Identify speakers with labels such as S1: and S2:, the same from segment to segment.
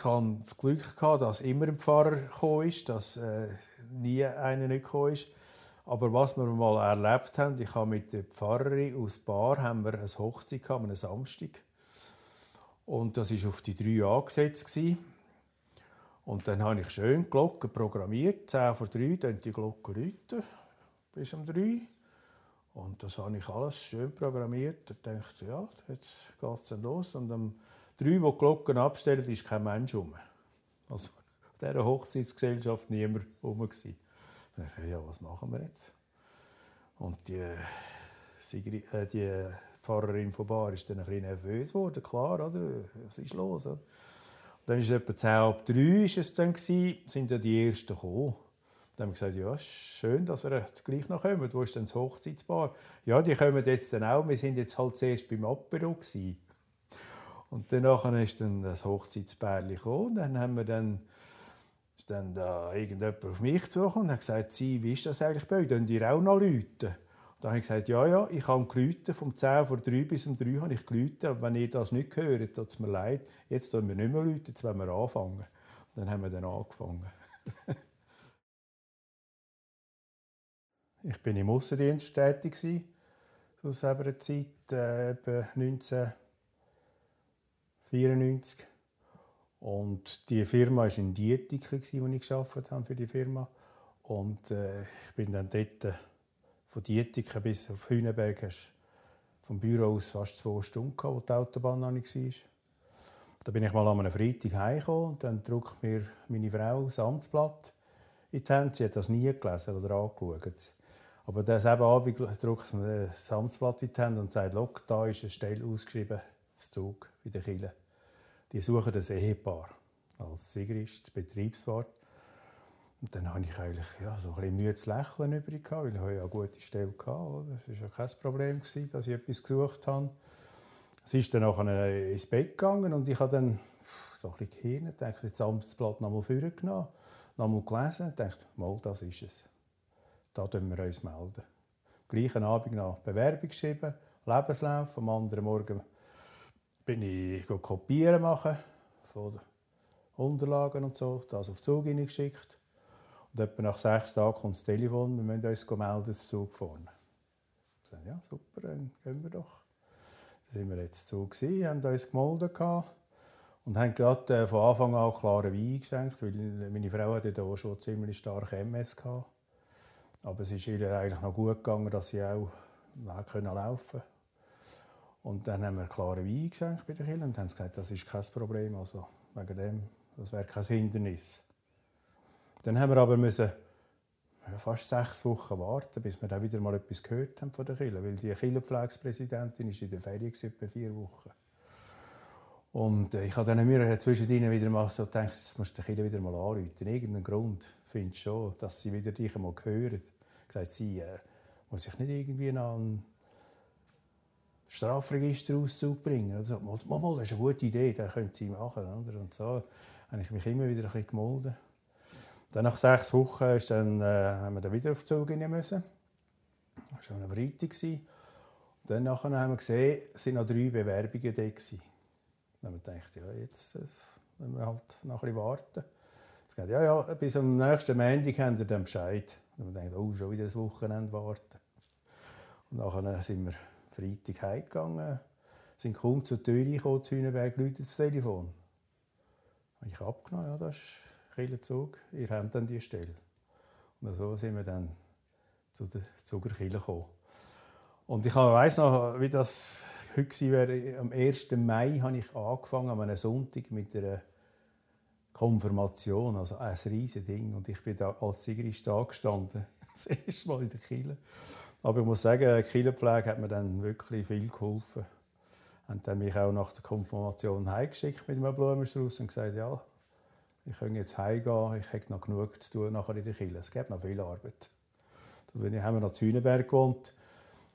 S1: ich hatte das Glück, gehabt, dass immer ein Pfarrer gekommen ist, dass äh, nie einer nicht gekommen ist. Aber was wir mal erlebt haben, ich habe mit der Pfarrerin aus Bar haben wir eine Hochzeit gehabt, einen Samstag. Und das war auf die drei angesetzt. Und dann habe ich schön die Glocken programmiert. 10 vor 3 dann die Glocken läuten, bis um 3. Und das habe ich alles schön programmiert. Ich dachte, ja, jetzt geht es los. Und um 3, wo die Glocken abstellen, ist kein Mensch rum. Also in dieser Hochzeitsgesellschaft niemand rum. Ich dachte, ja, was machen wir jetzt? Und die, Sigrid, äh, die Pfarrerin von Bar ist dann ein bisschen nervös geworden, klar, oder? Was ist los? Oder? Dann war es etwa 10 ab 3 ist es dann sind dann die Ersten gekommen. Dann haben wir gesagt, ja, schön, dass ihr gleich noch kommt. Wo ist denn das Hochzeitspaar? Ja, die kommen jetzt dann auch. Wir sind jetzt halt zuerst beim Apero gewesen. Und danach ist dann das Hochzeitspärchen gekommen. Dann haben wir dann ist dann da irgendjemand auf mich zugekommen und hat gesagt, Sie, wie ist das eigentlich bei euch? Können ihr auch noch läuten? Da habe ich gesagt, ja, ja, ich habe geläutet, vom 10 vor 3 bis um 3 habe ich geläutet, aber wenn ihr das nicht hört, tut es mir leid, jetzt sollen wir nicht mehr läuten, jetzt wollen wir anfangen. dann haben wir dann angefangen. ich bin im Aussendienst tätig aus einer Zeit, äh, 1994. Und die Firma war in Dietiken, wo ich gearbeitet habe für die Firma. Und äh, ich bin dann dort von Dietiken bis auf Hühnenberg vom Büro aus fast zwei Stunden gehabt, wo die Autobahn noch nicht war. Da bin ich mal an einem Freitag heimgekommen und dann drückt mir meine Frau das Amtsblatt in die Hand. Sie hat das nie gelesen oder angeschaut. Aber das Abend drückt mir das Amtsblatt in die Hand und sagt, Look, da ist eine Stelle ausgeschrieben, das Zug in der Kille. Die suchen das Ehepaar als Sigrist, Betriebswart. Und dann hatte ich eigentlich ja, so ein bisschen Mühe zu lächeln übrig, weil ich ja eine gute Stelle hatte. Das war ja kein Problem, dass ich etwas gesucht habe. Sie ist dann nachher ins Bett gegangen und ich habe dann so ein bisschen gehirnt, dachte, das Amtsblatt nochmal vorgenommen, nochmal gelesen und dachte, mal, das ist es. Da melden wir uns. melden. Am gleichen Abend noch Bewerbung geschrieben, Lebenslauf. Am anderen Morgen bin ich kopieren machen von Unterlagen und so, das auf den Zug geschickt. Und etwa nach sechs Tagen kommt das Telefon, wir müssen uns melden, das Zug vorne. Ich sage, ja, super, dann gehen wir doch. Dann sind wir jetzt Zug gewesen, haben uns gemeldet und haben gerade äh, von Anfang an klaren Wein geschenkt, weil meine Frau hatte da schon ziemlich stark MS gehabt. Aber es ist ihr eigentlich noch gut gegangen, dass sie auch laufen konnte. Und dann haben wir klaren Wein geschenkt bei den Kindern und haben gesagt, das ist kein Problem, also wegen dem, das wäre kein Hindernis. Dann haben wir aber müssen fast sechs Wochen warten, bis wir dann wieder mal etwas gehört haben von der Kirche, weil die Kirchenpflegspräsidentin ist in der Ferien etwa vier Wochen. Und äh, ich habe dann mir zwischendrin wieder mal so gedacht, jetzt musst du die Kirche wieder mal anrufen. Irgendeinen Grund finde ich schon, dass sie wieder dich einmal hören. Ich gesagt, sie äh, muss sich nicht irgendwie einen Strafregisterauszug bringen. Also, mal, mal, das ist eine gute Idee, das können sie machen. Oder? Und so habe ich mich immer wieder ein bisschen gemolden. Dann nach sechs Wochen ist dann, äh, haben wir dann wieder auf den Zug müssen. Das war schon eine Freitag. Dann nachher haben wir gesehen, es waren noch drei Bewerbungen da. Dann haben wir gedacht, ja, jetzt äh, müssen wir halt noch ein bisschen warten. Es geht, ja, ja, bis am nächsten Montag haben wir dann Bescheid. Dann haben wir gedacht, oh, schon wieder ein Wochenende warten. Und nachher sind wir Freitag heimgegangen, sind kaum zur Tür gekommen, zu Hühnenberg, läutet das Telefon. Ich habe abgenommen, ja, das ist Kirchenzug, ihr habt dann die Stelle. Und so sind wir dann zu der Zugerkirche gekommen. Und ich weiß noch, wie das heute wäre. Am 1. Mai habe ich angefangen, an einem Sonntag mit einer Konfirmation, also ein riesiges Ding. Und ich bin da als Sigrist gestanden, das erste Mal in der Kirche. Aber ich muss sagen, die Kirchenpflege hat mir dann wirklich viel geholfen. Und dann mich auch nach der Konfirmation heimgeschickt mit einem Blumenstrauß und gesagt, ja, ich kann jetzt heimgehen, ich habe noch genug zu tun nachher in der Kirche. Es gibt noch viel Arbeit. Da haben wir noch zu Hühnenberg gewohnt.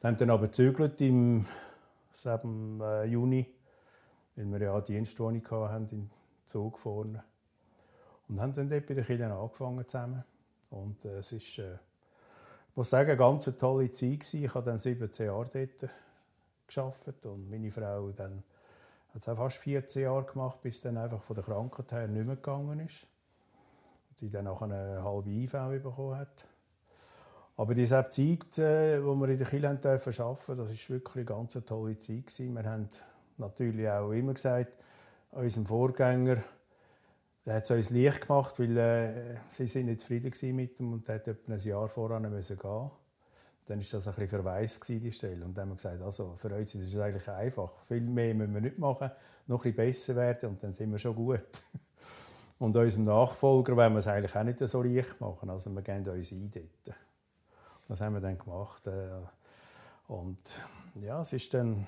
S1: Haben dann aber gezögert im, im äh, Juni, weil wir ja eine Dienstwohnung hatten, in Zug vorne. Und haben dann dort bei der Kirche angefangen zusammen. Und äh, es ist, äh, ich muss sagen, eine ganz tolle Zeit gewesen. Ich habe dann 17 Jahre dort gearbeitet und meine Frau dann hat es auch fast 14 Jahre gemacht, bis dann einfach von der Krankheit her nicht mehr gegangen ist. Und sie dann auch eine halbe IV bekommen hat. Aber diese Zeit, äh, wir in der Kirche arbeiten durften, das war wirklich eine ganz tolle Zeit. Wir haben natürlich auch immer gesagt, unserem Vorgänger, der hat es uns leicht gemacht, weil äh, sie sind nicht zufrieden mit ihm und er hat etwa ein Jahr voran müssen gehen. Dann war das ein bisschen verwaist, die Stelle. Und dann haben wir gesagt, also für uns ist es eigentlich einfach. Viel mehr müssen wir nicht machen, noch ein bisschen besser werden und dann sind wir schon gut. Und unserem Nachfolger wollen wir es eigentlich auch nicht so leicht machen. Also wir gehen uns ein dort. Das haben wir dann gemacht. Äh, und ja, es ist dann,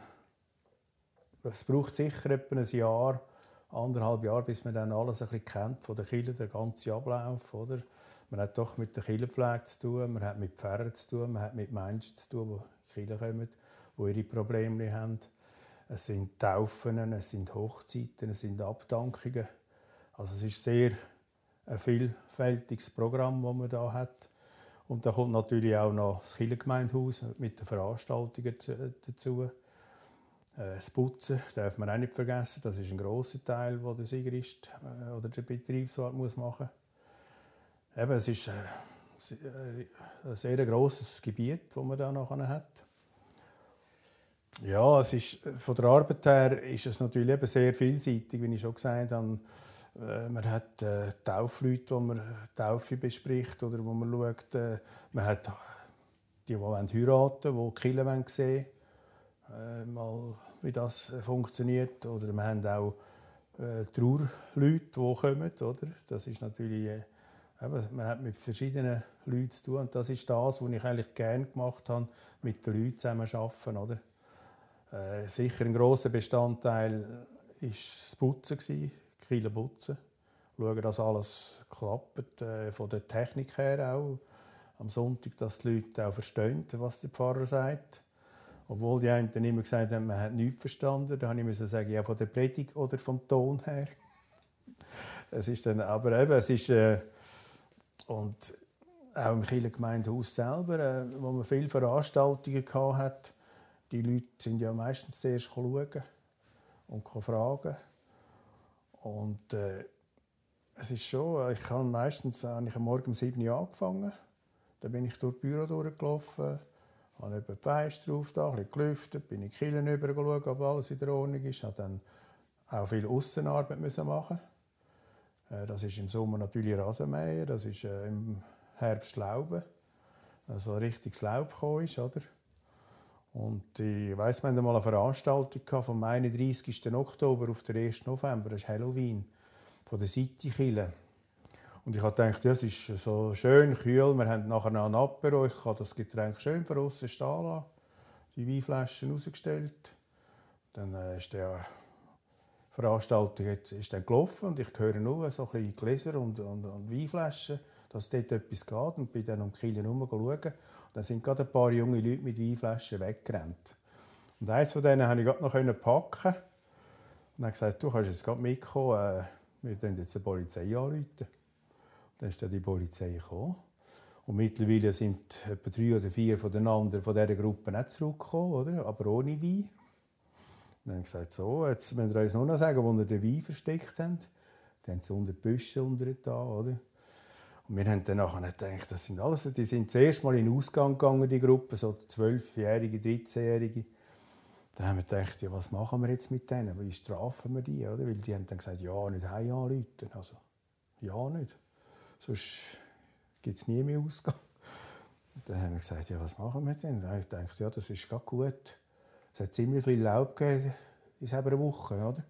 S1: es braucht sicher etwa ein Jahr, anderthalb Jahre, bis man dann alles ein bisschen kennt von der Kirche, den ganzen Ablauf, oder? Man hat doch mit der Kirchenpflege zu tun, man hat mit Pfarrern zu tun, man hat mit Menschen zu tun, die in die Kirche kommen, die ihre Probleme haben. Es sind Taufen, es sind Hochzeiten, es sind Abdankungen. Also es ist sehr ein vielfältiges Programm, das man da hat. Und da kommt natürlich auch noch das Kirchengemeindehaus mit den Veranstaltungen dazu. Äh, das Putzen darf man auch nicht vergessen. Das ist ein großer Teil, den der Sigrist äh, oder der Betriebsrat machen muss. Eben, es ist äh, ein sehr grosses Gebiet, das man da noch hat. Ja, es ist, von der Arbeit her ist es natürlich eben sehr vielseitig, wie ich schon gesagt habe. Man hat äh, Taufleute, wo man Taufe bespricht oder wo man schaut. Äh, man hat die, die heiraten wollen, die die sehen wollen, äh, mal wie das funktioniert. Oder wir haben auch äh, Trauerleute, die kommen. Oder? Das ist natürlich, äh, man hat mit verschiedenen Leuten zu tun. Und das ist das, was ich eigentlich gerne gemacht habe, mit den Leuten zusammen arbeiten. Oder? Äh, sicher ein grosser Bestandteil war das Putzen Kiel putzen. Schauen, dass alles klappt, äh, von der Technik her auch. Am Sonntag, dass die Leute auch verstehen, was der Pfarrer sagt. Obwohl die einen immer gesagt haben, man hat nichts verstanden. Da musste ich sagen, ja, von der Predigt oder vom Ton her. es ist dann, aber eben, es ist... Äh, und auch im Kieler Gemeindehaus selber, äh, wo man viele Veranstaltungen hatte, die Leute sind ja meistens zuerst schauen und fragen. Und äh, es ist schon, ich habe meistens habe ich am Morgen um 7 Uhr angefangen. Dann bin ich durch das Büro durchgelaufen, habe eben die Fenster drauf, gelüftet, bin in die Kirchen rüber ob alles in Ordnung ist. Ich habe dann auch viel Aussenarbeit machen. Äh, das ist im Sommer natürlich Rasenmähen, das ist äh, im Herbst Lauben, also richtiges Laub gekommen ist, oder? Und ich weiss, wir hatten mal eine Veranstaltung vom 31. Oktober auf den 1. November, das ist Halloween, von der City Kille. Und ich habe gedacht, ja, es ist so schön kühl, wir haben nachher noch ein Apero, ich kann das Getränk schön von außen stehen lassen, die Weinflaschen rausgestellt. Dann äh, ist der Veranstaltung ist dann gelaufen und ich höre nur so ein bisschen Gläser und, und, und Weinflaschen, dass dort etwas geht und bin dann um die Kiel herum schauen. Da sind gerade ein paar junge Leute mit Weinflaschen weggerannt. Und eins von denen konnte ich gerade noch packen. Und dann gesagt, du kannst jetzt gerade mitkommen, äh, wir können jetzt die Polizei anrufen. Dann ist dann die Polizei gekommen. Und mittlerweile sind etwa drei oder vier von den anderen von dieser Gruppe nicht zurückgekommen, oder? aber ohne Wein. dann haben gesagt, so, jetzt müssen wir uns nur noch sagen, wo wir den Wein versteckt haben. Dann haben sie unter die Büsche unter da, oder? Und wir haben dann nachher gedacht, das sind alles, die sind zuerst mal in den Ausgang gegangen, die Gruppe, so 12-Jährige, 13-Jährige. Da haben wir gedacht, ja, was machen wir jetzt mit denen? Wie strafen wir die? Oder? Weil die haben dann gesagt, ja, nicht heim anrufen. Also, ja, nicht. Sonst gibt es nie mehr Ausgang. Und dann haben wir gesagt, ja, was machen wir denn? Habe ich gedacht, ja, das ist gut. Es hat ziemlich viel Laub gegeben in einer Woche, oder?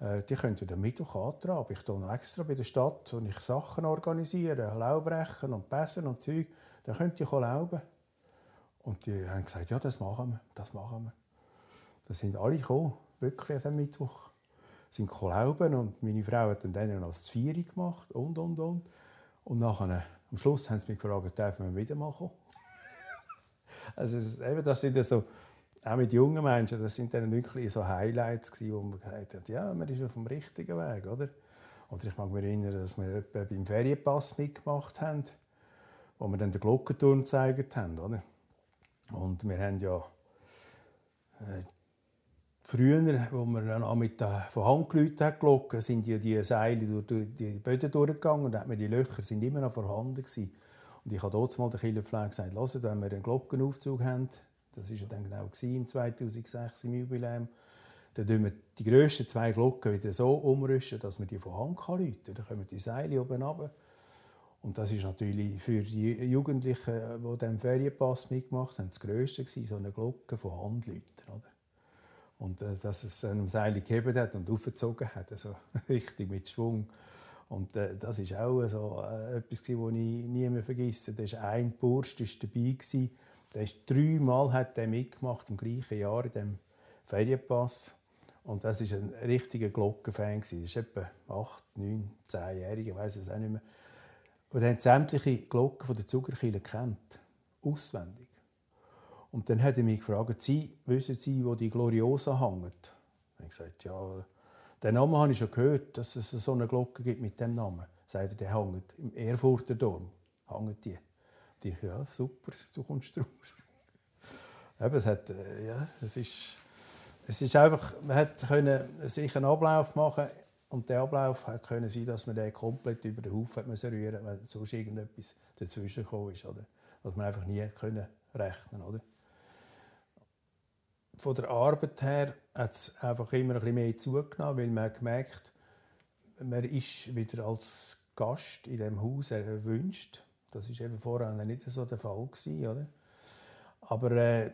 S1: Äh, die könnten den Mittwoch antragen. Ich tue extra bei der Stadt, wo ich Sachen organisiere, Laubrechen und Pässen und Zeug. Dann könnt ihr lauben. Und die haben gesagt, ja, das machen wir, das machen wir. Da sind alle gekommen, wirklich am Mittwoch. Sind lauben und meine Frau hat dann denen als Zvieri gemacht und, und, und. Und nachher, am Schluss haben sie mich gefragt, dürfen wir wieder kommen? also, eben, das sind so auch mit jungen Menschen, das sind dann wirklich so Highlights gewesen, wo man gesagt hat, ja, man ist auf dem richtigen Weg, oder? Oder ich mag mich erinnern, dass wir beim Ferienpass mitgemacht haben, wo wir dann den Glockenturm gezeigt haben, oder? Und wir haben ja äh, früher, wo man auch mit der von Hand geläutet hat, Glocken, sind die, die Seile durch die Böden durchgegangen und die Löcher sind immer noch vorhanden gewesen. Und ich habe dort mal der Killerpflege gesagt, hört, wenn wir einen Glockenaufzug haben, das war ja dann genau im 2006 im Jubiläum, dann tun wir die grössten zwei Glocken wieder so umrüsten, dass man die von Hand läuten kann. Dann kommen die Seile oben runter. Und das ist natürlich für die Jugendlichen, die dem Ferienpass mitgemacht haben, das Größte gewesen, so eine Glocke von Hand läuten. Oder? Und äh, dass es einem Seil gegeben hat und aufgezogen hat, also richtig mit Schwung. Und äh, das ist auch so, äh, etwas, das ich nie mehr vergesse. Da war ein Bursch dabei. Gewesen. Der ist dreimal hat der mitgemacht im gleichen Jahr in dem Ferienpass. Und das war ein richtiger Glockenfan. Das ist etwa 8, 9, 10-Jährige, ich weiß es auch nicht mehr. Und er hat sämtliche Glocken von der Zuckerkille kennt. Auswendig. Und dann hat er mich gefragt, Sie, wissen Sie, wo die Gloriosa hängt? Ich gesagt, ja, den Namen habe ich schon gehört, dass es so eine Glocke gibt mit dem Namen. Sagt er, der hängt im Erfurter Dom. Hängt die. Und ich, ja, super, du kommst raus. Eben, es, hat, äh, ja, es, ist, es ist einfach, man hat können sich einen Ablauf machen und der Ablauf hat können sein, dass man den komplett über den Haufen müssen rühren, weil sonst irgendetwas dazwischen gekommen ist, oder? Was man einfach nie können rechnen, oder? Von der Arbeit her hat es einfach immer ein bisschen mehr zugenommen, weil man gemerkt, man ist wieder als Gast in dem Haus erwünscht. Das ist eben vorher nicht so der Fall gewesen, oder? Aber äh,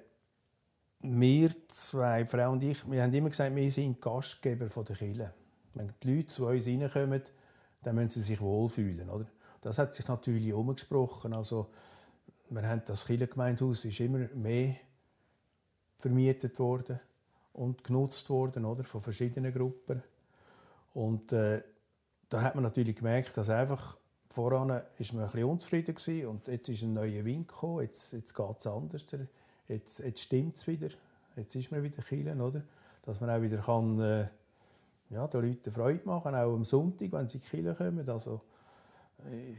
S1: wir zwei, Frau und ich, wir haben immer gesagt, wir sind Gastgeber der Kirche. Wenn die Leute zu uns reinkommen, dann müssen sie sich wohlfühlen, oder? Das hat sich natürlich umgesprochen. Also, wir haben das Kirchengemeindehaus ist immer mehr vermietet worden und genutzt worden, oder, von verschiedenen Gruppen. Und äh, da hat man natürlich gemerkt, dass einfach voran ist man ein bisschen unzufrieden gewesen und jetzt ist ein neuer Wind gekommen, jetzt, jetzt geht es anders, jetzt, jetzt stimmt es wieder, jetzt ist man wieder Kielen, oder? Dass man auch wieder kann, äh, ja, den Leuten Freude machen, auch am Sonntag, wenn sie in die kommen. Also, äh,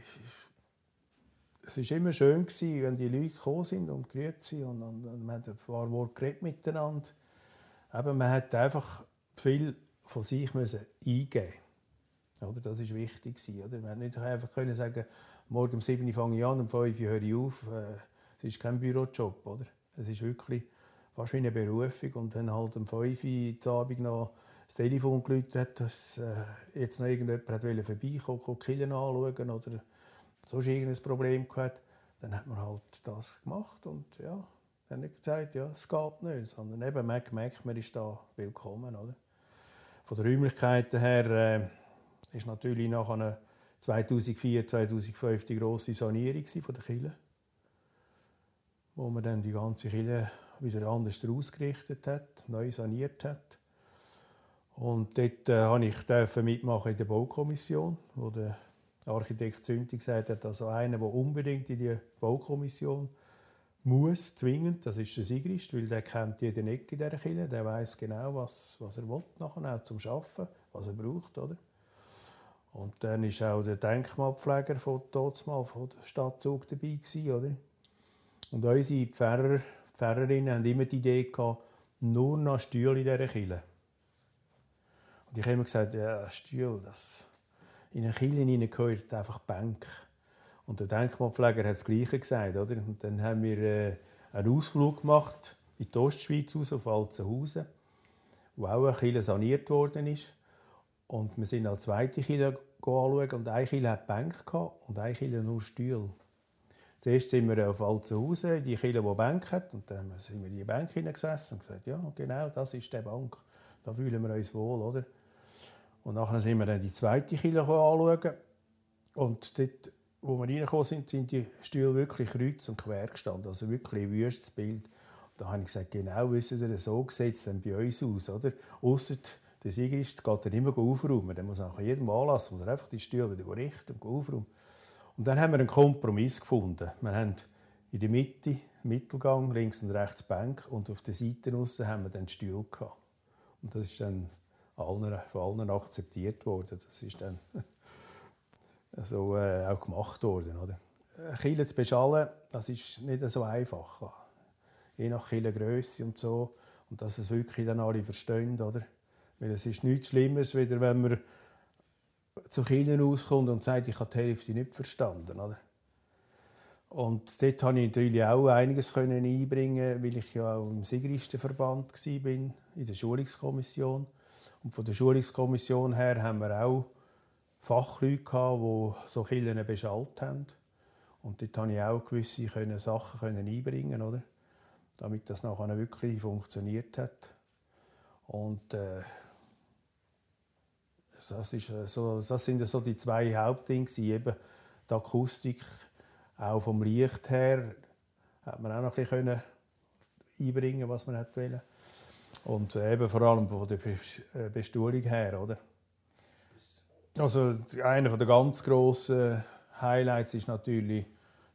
S1: es war immer schön, gewesen, wenn die Leute gekommen sind und grüßt sind und, und, und man hat ein paar Worte geredet miteinander. Eben, man hat einfach viel von sich müssen eingeben oder? Das war wichtig. Oder? Man nicht einfach können sagen, morgen um 7 Uhr fange ich an, um 5 Uhr höre ich auf. Äh, es ist kein Bürojob. Oder? Es ist wirklich fast wie eine Berufung. Und dann halt um 5 Uhr Abend noch das Telefon geläutet hat, dass äh, jetzt noch irgendjemand vorbeikommen wollte, die Killen anschauen oder sonst irgendein Problem gehabt. Dann hat man halt das gemacht und ja, dann nicht gesagt, ja, es geht nicht, sondern eben man merkt, man ist da willkommen. Oder? Von den Räumlichkeiten her äh, ist natürlich einer 2004, 2005 die grosse Sanierung von der Kille, wo man dann die ganze Kille wieder anders ausgerichtet hat, neu saniert hat. Und dort äh, ich mitmachen in der Baukommission, wo der Architekt Zünti gesagt hat, also einer, der unbedingt in die Baukommission muss, zwingend, das ist der Sigrist, weil der kennt jede Ecke in dieser Kille, der weiß genau, was, was er will, nachher auch zum Arbeiten, was er braucht. Oder? Und dann war auch der Denkmalpfleger von Totsmal, von der Stadt dabei. Gewesen, oder? Und unsere Pfarrer, Pfarrerinnen haben immer die Idee gehabt, nur noch Stühle in dieser Kille. Und ich habe immer gesagt, ja, Stühle, das in eine Kille gehört einfach Bank. Und der Denkmalpfleger hat das Gleiche gesagt. Oder? Und dann haben wir äh, einen Ausflug gemacht in die Ostschweiz raus, auf Alzenhausen, wo auch eine Kille saniert worden ist. Und wir sind als zweite Kille anschauen und eine Kille hat Bänke und eine Kille nur Stühle. Zuerst sind wir auf Alzenhausen, die Kille, die Bänke hat, und dann sind wir in die Bank hineingesessen und gesagt, ja, genau, das ist die Bank. Da fühlen wir uns wohl, oder? Und nachher sind wir dann die zweite Kille anschauen. Und dort, wo wir reingekommen sind, sind die Stühle wirklich kreuz und quer gestanden. Also wirklich ein wüstes Bild. Und da habe ich gesagt, genau, wissen ihr, so sieht es dann bei uns aus, oder? Ausser der Sigrist geht dann immer aufräumen. Der muss nach jedem Anlass muss er einfach die Stühle wieder richten und aufräumen. Und dann haben wir einen Kompromiss gefunden. Wir haben in der Mitte, Mittelgang, links und rechts Bank und auf der Seite aussen haben wir dann Stühle gehabt. Und das ist dann allen, von allen akzeptiert worden. Das ist dann so äh, auch gemacht worden. Oder? Kiel zu beschallen, das ist nicht so einfach. Je nach Größe und so Und dass es wirklich dann alle verstehen, oder? Weil es ist nichts Schlimmes, wieder wenn man zu Kindern auskommt und sagt, ich habe die Hälfte nicht verstanden, oder? Und dort konnte ich natürlich auch einiges einbringen, weil ich ja auch im Sigristenverband war, in der Schulungskommission. Und von der Schulungskommission her haben wir auch Fachleute, gehabt, die so Kirchen beschallt haben. Und dort konnte ich auch gewisse Sachen einbringen, oder? damit das nachher wirklich funktioniert hat. Und äh, das, ist so, das sind so die zwei Hauptdinge. Eben die Akustik, auch vom Licht her, hat man auch noch ein bisschen einbringen was man wollte. Und eben vor allem von der äh, Bestuhlung her, oder? Also einer der ganz grossen Highlights ist natürlich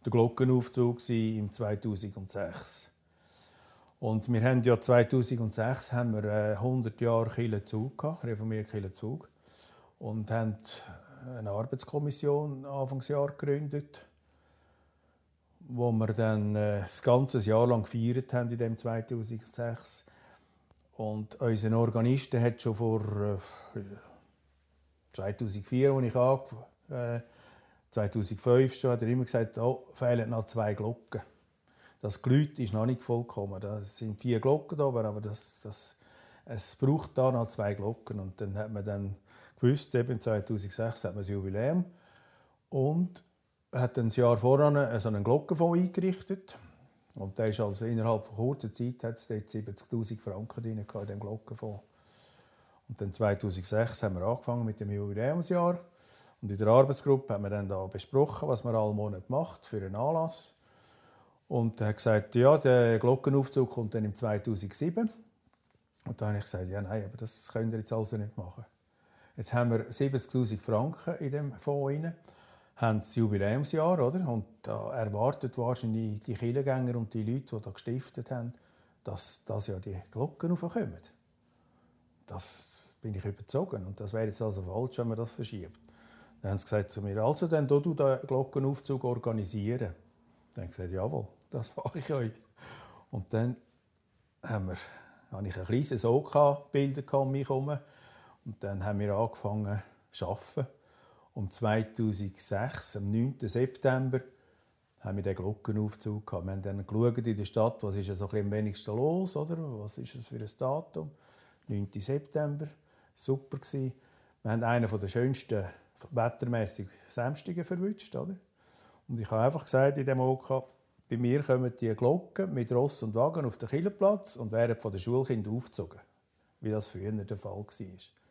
S1: der Glockenaufzug im 2006. Und wir haben ja 2006 haben wir 100 äh, Jahre Kirchenzug gehabt, reformiert Kirchenzug und haben eine Arbeitskommission Anfangsjahr gegründet, wo wir dann äh, das ganze Jahr lang gefeiert haben in dem 2006 und unser Organisten hat schon vor äh, 2004, als ich angefangen äh, 2005 schon, hat er immer gesagt, oh, fehlen noch zwei Glocken. Das Glüt ist noch nicht vollkommen. Das sind vier Glocken da, aber das, das, es braucht da noch zwei Glocken. Und dann hat man dann gewusst, eben 2006 hat man das Jubiläum und hat das Jahr voran so einen Glockenfonds eingerichtet. Und der ist also innerhalb von kurzer Zeit hat es 70'000 Franken drin in diesem Glockenfonds. Und dann 2006 haben wir angefangen mit dem Jubiläumsjahr. Und in der Arbeitsgruppe haben wir dann da besprochen, was man alle Monate macht für einen Anlass. Und er hat gesagt, ja, der Glockenaufzug kommt dann im 2007. Und da habe ich gesagt, ja, nein, aber das können wir jetzt also nicht machen. Jetzt haben wir 70'000 Franken in dem Fonds rein, haben das Jubiläumsjahr, oder? Und da erwartet wahrscheinlich die Kirchengänger und die Leute, die da gestiftet haben, dass, dass ja die Glocken aufkommen. Das bin ich überzogen. Und das wäre jetzt also falsch, wenn man das verschiebt. Dann haben sie gesagt zu mir, also dann du den Glockenaufzug organisieren. Dann habe ich gesagt, jawohl, das mache ich euch. Und dann haben wir, habe ich ein kleines OK-Bilder um mich herum. Und dann haben wir angefangen zu arbeiten. Um 2006, am 9. September, haben wir den Glockenaufzug gehabt. Wir haben dann in der Stadt, was ist so am wenigsten los, oder? Was ist es für ein Datum? 9. September, super gewesen. Wir haben einen der schönsten wettermäßig Samstige verwünscht, oder? Und ich habe einfach gesagt in dem OK, bei mir kommen die Glocken mit Ross und Wagen auf den Killerplatz und werden von den Schulkindern aufgezogen, wie das früher der Fall war.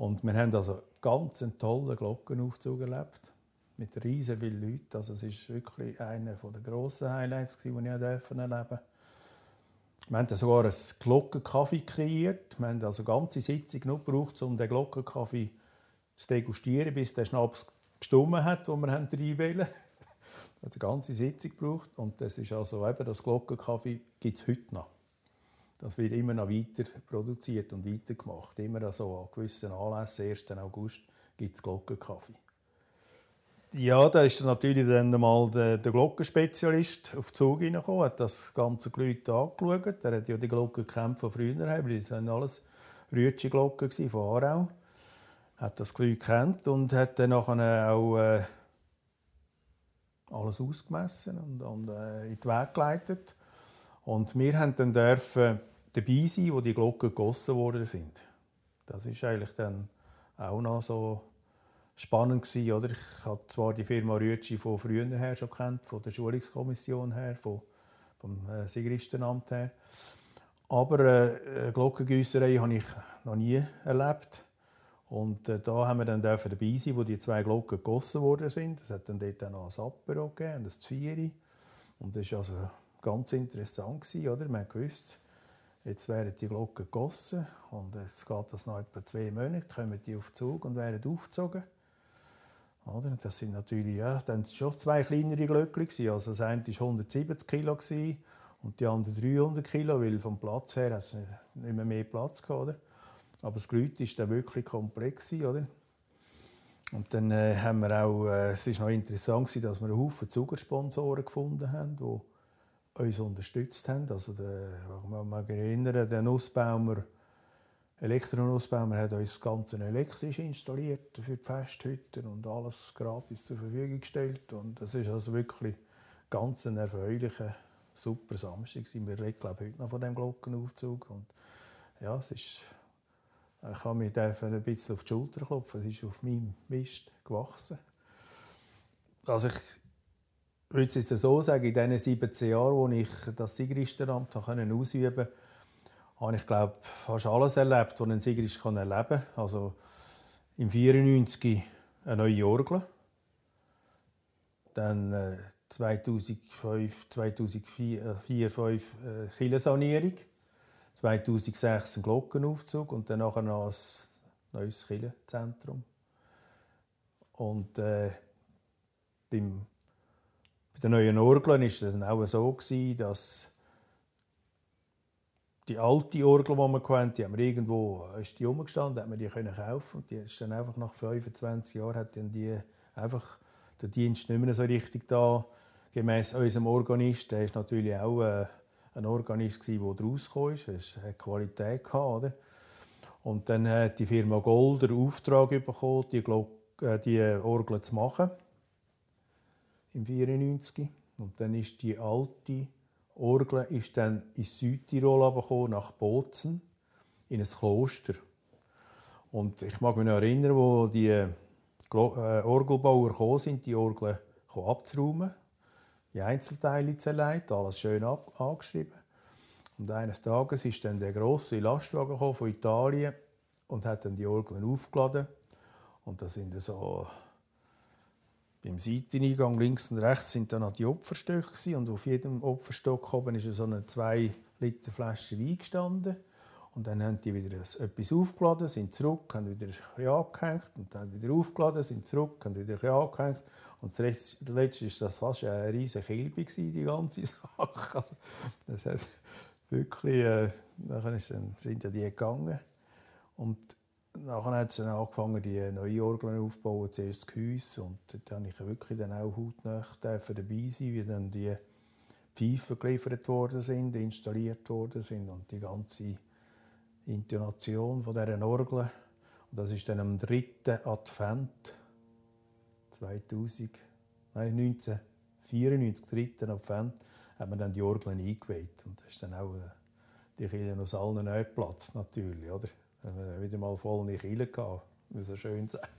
S1: Und wir haben also ganz einen tollen Glockenaufzug erlebt, mit riesen vielen Leuten. Also es ist wirklich einer der grossen Highlights, die ich erleben durfte. Wir haben sogar einen Glockenkaffee kreiert. Wir haben also eine ganze Sitzung nur gebraucht, um den Glockenkaffee zu degustieren, bis der Schnaps gestummen hat, den wir reinwählen hat eine ganze Sitzung gebraucht. Und das ist also eben, das Glockenkaffee gibt es heute noch. Das wird immer noch weiter produziert und weiter gemacht. Immer also an gewissen Anlässen, 1. August, gibt es Glockenkaffee. Ja, da ist natürlich dann mal der, der Glockenspezialist auf den Zug hineingekommen, hat das ganze Glüt angeschaut. Er hat ja die Glockenkämpfe von früher, weil das waren alles Rütschi-Glocken von Aarau. Hat das Glüt kennt und hat dann auch äh, alles ausgemessen und, und äh, in den Weg geleitet. Und wir haben dann dürfen dabei sein, wo die Glocken gegossen worden sind. Das ist eigentlich dann auch noch so spannend gewesen, oder? Ich habe zwar die Firma Rütschi von früher her schon kennt, von der Schulungskommission her, von, vom äh, Sigristenamt her, aber äh, Glockengüsserei habe ich noch nie erlebt. Und äh, da haben wir dann dürfen dabei sein, wo die zwei Glocken gegossen worden sind. Es hat dann dort auch noch ein Apero gegeben, ein Zvieri. Und das war also ganz interessant, gewesen, oder? Man wusste, jetzt werden die Glocken gegossen und es geht das noch etwa zwei Monate, kommen die auf den Zug und werden aufgezogen. Oder? Das sind natürlich ja, dann schon zwei kleinere Glöckchen. Also das eine war 170 Kilo und die andere 300 Kilo, weil vom Platz her hat es nicht mehr, mehr Platz gehabt. Oder? Aber das Glüt war dann wirklich komplex. Oder? Und dann äh, haben wir auch, äh, es war noch interessant, dass wir einen Haufen Zuckersponsoren gefunden haben, die uns unterstützt haben. Also der, ich mag erinnern, der Nussbaumer, Elektronussbaumer hat uns das Ganze elektrisch installiert für die Festhütten und alles gratis zur Verfügung gestellt. Und das ist also wirklich ganz ein erfreulicher, super Samstag. Wir reden glaube heute noch von dem Glockenaufzug. Und ja, es ist, ich kann mich ein bisschen auf die Schulter klopfen. Es ist auf meinem Mist gewachsen. Also ich würde es so sagen, in diesen 17 Jahren, wo ich das Siegerichteramt ausüben konnte, habe ich glaube fast alles erlebt, was ein Sigrist erleben kann. Also im 94 eine neue Orgel, dann äh, 2005, 2004, 2005 äh, Kirchensanierung, 2006 ein Glockenaufzug und dann noch ein neues Kirchenzentrum. Und äh, beim, bei den neuen Orgeln war es dann auch so, dass die alte Orgel, die wir hatten, die haben wir irgendwo ist die umgestanden, hat man die können kaufen und die ist dann einfach nach 25 Jahren hat dann die einfach der Dienst nicht mehr so richtig da gemäß unserem Organist. Der ist natürlich auch äh, ein Organist der rausgekommen ist. Er hat Qualität gehabt, oder? Und dann hat die Firma Gold den Auftrag bekommen, die, äh, die Orgel zu machen im 94. Und dann ist die alte Orgel ist dann in Südtirol gekommen, nach Bozen, in ein Kloster. Und ich mag mich noch erinnern, wo die äh, Orgelbauer gekommen sind, die Orgel abzuräumen, die Einzelteile zu erleiten, alles schön angeschrieben. Und eines Tages ist dann der große Lastwagen von Italien und hat dann die Orgeln aufgeladen. Und da sind so beim Seiteneingang links und rechts sind dann die Opferstöcke und auf jedem Opferstock oben ist so eine 2 Liter Flasche Wein gestanden. Und dann haben die wieder etwas aufgeladen, sind zurück, haben wieder ein angehängt und dann wieder aufgeladen, sind zurück, haben wieder ein angehängt. Und das letzte war das fast eine riesige Kilbe, die ganze Sache. Also, das hat wirklich, äh, dann sind ja die gegangen. Und Nachher hat es angefangen, die neue Orgeln aufzubauen, zuerst das Gehäuse. Und dort durfte ich wirklich dann auch hautnah dabei sein, wie dann die Pfeifen geliefert worden sind, installiert worden sind und die ganze Intonation von dieser Orgel. Und das ist dann am 3. Advent 2000, nein, 1994, 3. Advent, hat man dann die Orgeln eingeweiht. Und das ist dann auch äh, die Kirche aus allen Platz natürlich, oder? Dann wieder mal voll in die Kirche gehabt, wie so schön sagt.